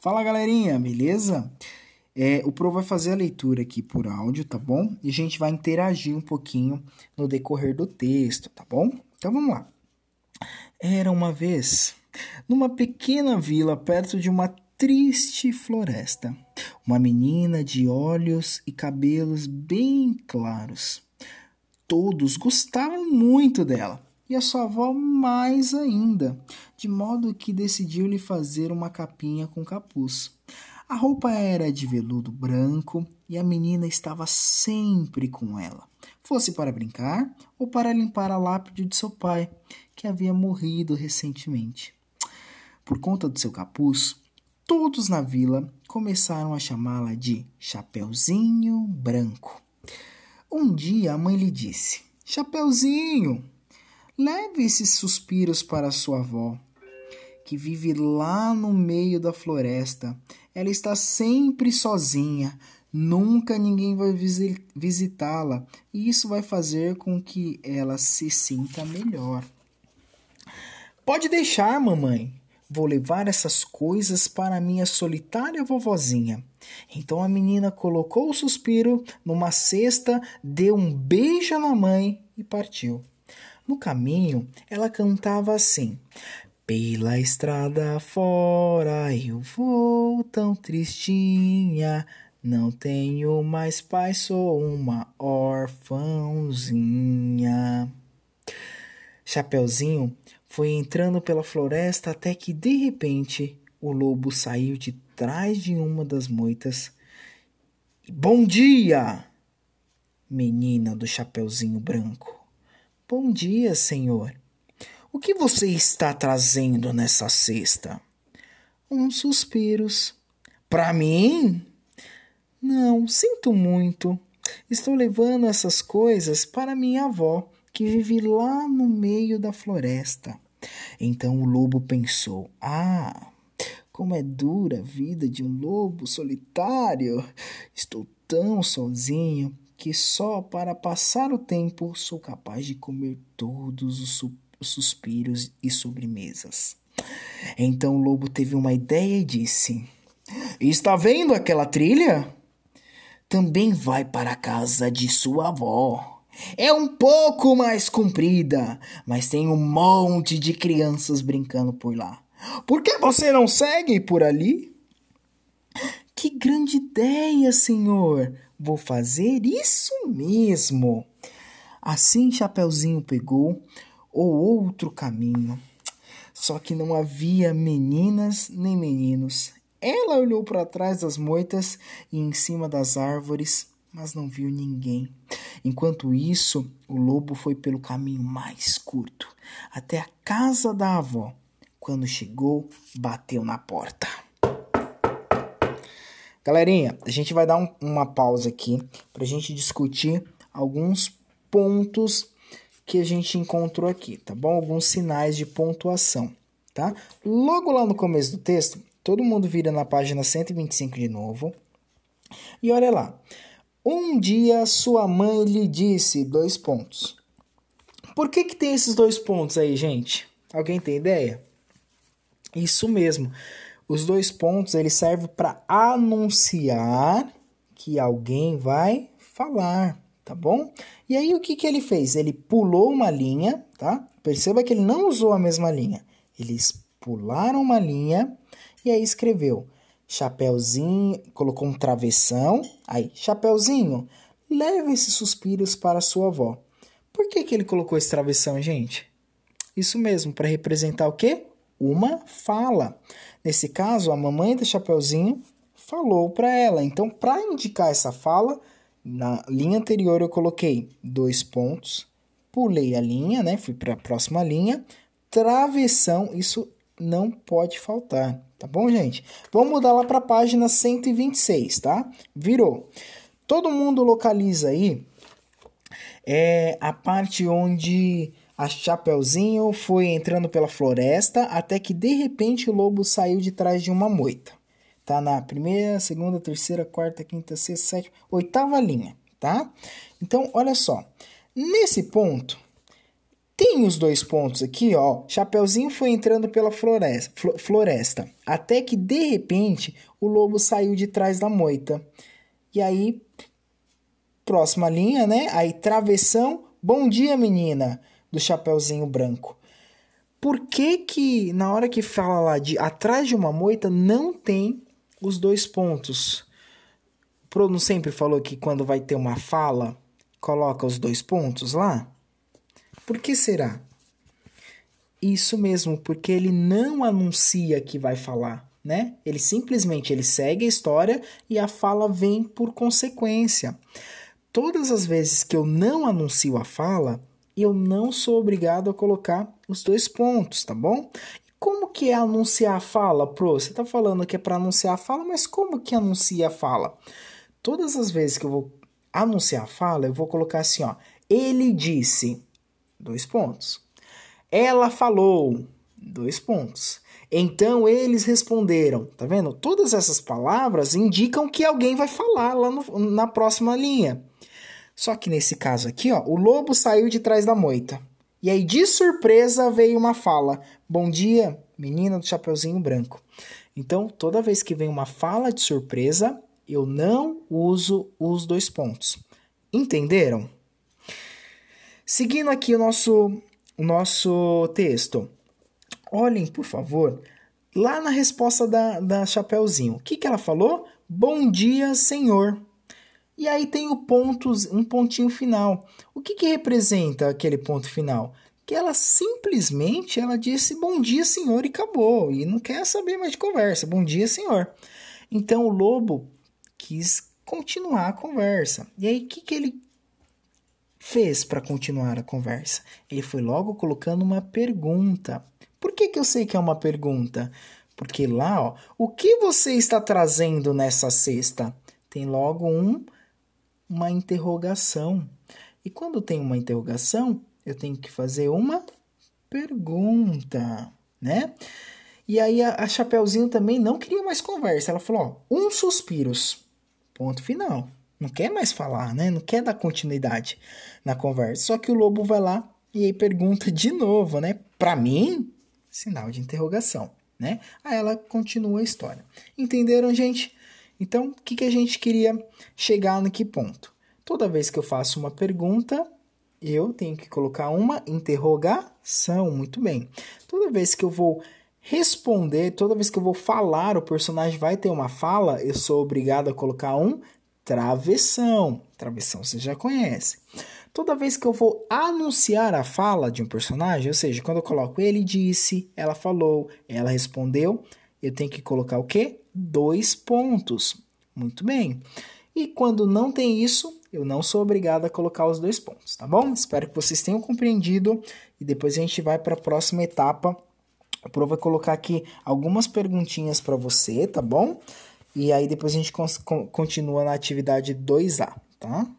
Fala galerinha, beleza? É, o Pro vai fazer a leitura aqui por áudio, tá bom? E a gente vai interagir um pouquinho no decorrer do texto, tá bom? Então vamos lá. Era uma vez, numa pequena vila perto de uma triste floresta, uma menina de olhos e cabelos bem claros. Todos gostavam muito dela e a sua avó mais ainda, de modo que decidiu lhe fazer uma capinha com capuz. A roupa era de veludo branco e a menina estava sempre com ela, fosse para brincar ou para limpar a lápide de seu pai, que havia morrido recentemente. Por conta do seu capuz, todos na vila começaram a chamá-la de Chapeuzinho Branco. Um dia a mãe lhe disse: Chapeuzinho, leve esses suspiros para sua avó, que vive lá no meio da floresta. Ela está sempre sozinha, nunca ninguém vai visitá-la, e isso vai fazer com que ela se sinta melhor. Pode deixar, mamãe. Vou levar essas coisas para minha solitária vovozinha. Então a menina colocou o suspiro numa cesta, deu um beijo na mãe e partiu. No caminho, ela cantava assim: Pela estrada fora eu vou tão tristinha. Não tenho mais pai, sou uma orfãozinha. Chapeuzinho foi entrando pela floresta até que de repente o lobo saiu de trás de uma das moitas. Bom dia, menina do chapeuzinho branco. Bom dia, senhor. O que você está trazendo nessa cesta? Uns suspiros. Para mim? Não, sinto muito. Estou levando essas coisas para minha avó que vive lá no meio da floresta. Então o lobo pensou: Ah, como é dura a vida de um lobo solitário! Estou tão sozinho que só para passar o tempo sou capaz de comer todos os, su os suspiros e sobremesas. Então o lobo teve uma ideia e disse: Está vendo aquela trilha? Também vai para a casa de sua avó. É um pouco mais comprida, mas tem um monte de crianças brincando por lá. Por que você não segue por ali? Que grande ideia, senhor! Vou fazer isso mesmo. Assim Chapeuzinho pegou o outro caminho. Só que não havia meninas nem meninos. Ela olhou para trás das moitas e em cima das árvores mas não viu ninguém. Enquanto isso, o lobo foi pelo caminho mais curto, até a casa da avó. Quando chegou, bateu na porta. Galerinha, a gente vai dar um, uma pausa aqui para a gente discutir alguns pontos que a gente encontrou aqui, tá bom? Alguns sinais de pontuação, tá? Logo lá no começo do texto, todo mundo vira na página 125 de novo. E olha lá. Um dia sua mãe lhe disse dois pontos. Por que, que tem esses dois pontos aí, gente? Alguém tem ideia? Isso mesmo. Os dois pontos eles servem para anunciar que alguém vai falar, tá bom? E aí o que, que ele fez? Ele pulou uma linha, tá? Perceba que ele não usou a mesma linha. Eles pularam uma linha e aí escreveu Chapeuzinho, colocou um travessão. Aí, Chapeuzinho, leve esses suspiros para sua avó. Por que, que ele colocou esse travessão, gente? Isso mesmo, para representar o quê? Uma fala. Nesse caso, a mamãe do Chapeuzinho falou para ela. Então, para indicar essa fala, na linha anterior eu coloquei dois pontos, pulei a linha, né? Fui para a próxima linha. Travessão, isso não pode faltar. Tá bom, gente? Vamos mudar lá para a página 126, tá? Virou. Todo mundo localiza aí é a parte onde a Chapeuzinho foi entrando pela floresta até que de repente o lobo saiu de trás de uma moita. Tá na primeira, segunda, terceira, quarta, quinta, sexta, sétima, oitava linha, tá? Então, olha só. Nesse ponto, Tem os dois pontos aqui, ó. Chapeuzinho foi entrando pela floresta, floresta, até que de repente o lobo saiu de trás da moita. E aí, próxima linha, né? Aí, travessão. Bom dia, menina, do Chapeuzinho Branco. Por que que na hora que fala lá de atrás de uma moita não tem os dois pontos? O Prono sempre falou que quando vai ter uma fala, coloca os dois pontos lá? Por que será? Isso mesmo, porque ele não anuncia que vai falar, né? Ele simplesmente ele segue a história e a fala vem por consequência. Todas as vezes que eu não anuncio a fala, eu não sou obrigado a colocar os dois pontos, tá bom? Como que é anunciar a fala, Pro? Você está falando que é para anunciar a fala, mas como que anuncia a fala? Todas as vezes que eu vou anunciar a fala, eu vou colocar assim, ó. Ele disse. Dois pontos. Ela falou. Dois pontos. Então eles responderam. Tá vendo? Todas essas palavras indicam que alguém vai falar lá no, na próxima linha. Só que nesse caso aqui, ó, o lobo saiu de trás da moita. E aí, de surpresa, veio uma fala: Bom dia, menina do Chapeuzinho Branco. Então, toda vez que vem uma fala de surpresa, eu não uso os dois pontos. Entenderam? Seguindo aqui o nosso, o nosso texto. Olhem, por favor, lá na resposta da, da Chapeuzinho. O que, que ela falou? Bom dia, senhor. E aí tem o ponto, um pontinho final. O que, que representa aquele ponto final? Que ela simplesmente ela disse bom dia, senhor, e acabou. E não quer saber mais de conversa. Bom dia, senhor. Então o lobo quis continuar a conversa. E aí, o que, que ele fez para continuar a conversa? Ele foi logo colocando uma pergunta. Por que, que eu sei que é uma pergunta? Porque lá, ó, o que você está trazendo nessa cesta? Tem logo um, uma interrogação. E quando tem uma interrogação, eu tenho que fazer uma pergunta, né? E aí a, a Chapeuzinho também não queria mais conversa. Ela falou, ó, um suspiros. Ponto final não quer mais falar, né? Não quer dar continuidade na conversa. Só que o lobo vai lá e aí pergunta de novo, né? Para mim, sinal de interrogação, né? Aí ela continua a história. Entenderam, gente? Então, o que, que a gente queria chegar no que ponto? Toda vez que eu faço uma pergunta, eu tenho que colocar uma interrogação. Muito bem. Toda vez que eu vou responder, toda vez que eu vou falar, o personagem vai ter uma fala, eu sou obrigado a colocar um travessão. Travessão você já conhece. Toda vez que eu vou anunciar a fala de um personagem, ou seja, quando eu coloco ele disse, ela falou, ela respondeu, eu tenho que colocar o quê? Dois pontos. Muito bem. E quando não tem isso, eu não sou obrigado a colocar os dois pontos, tá bom? Espero que vocês tenham compreendido e depois a gente vai para a próxima etapa. A Pro vai colocar aqui algumas perguntinhas para você, tá bom? E aí depois a gente continua na atividade 2A, tá?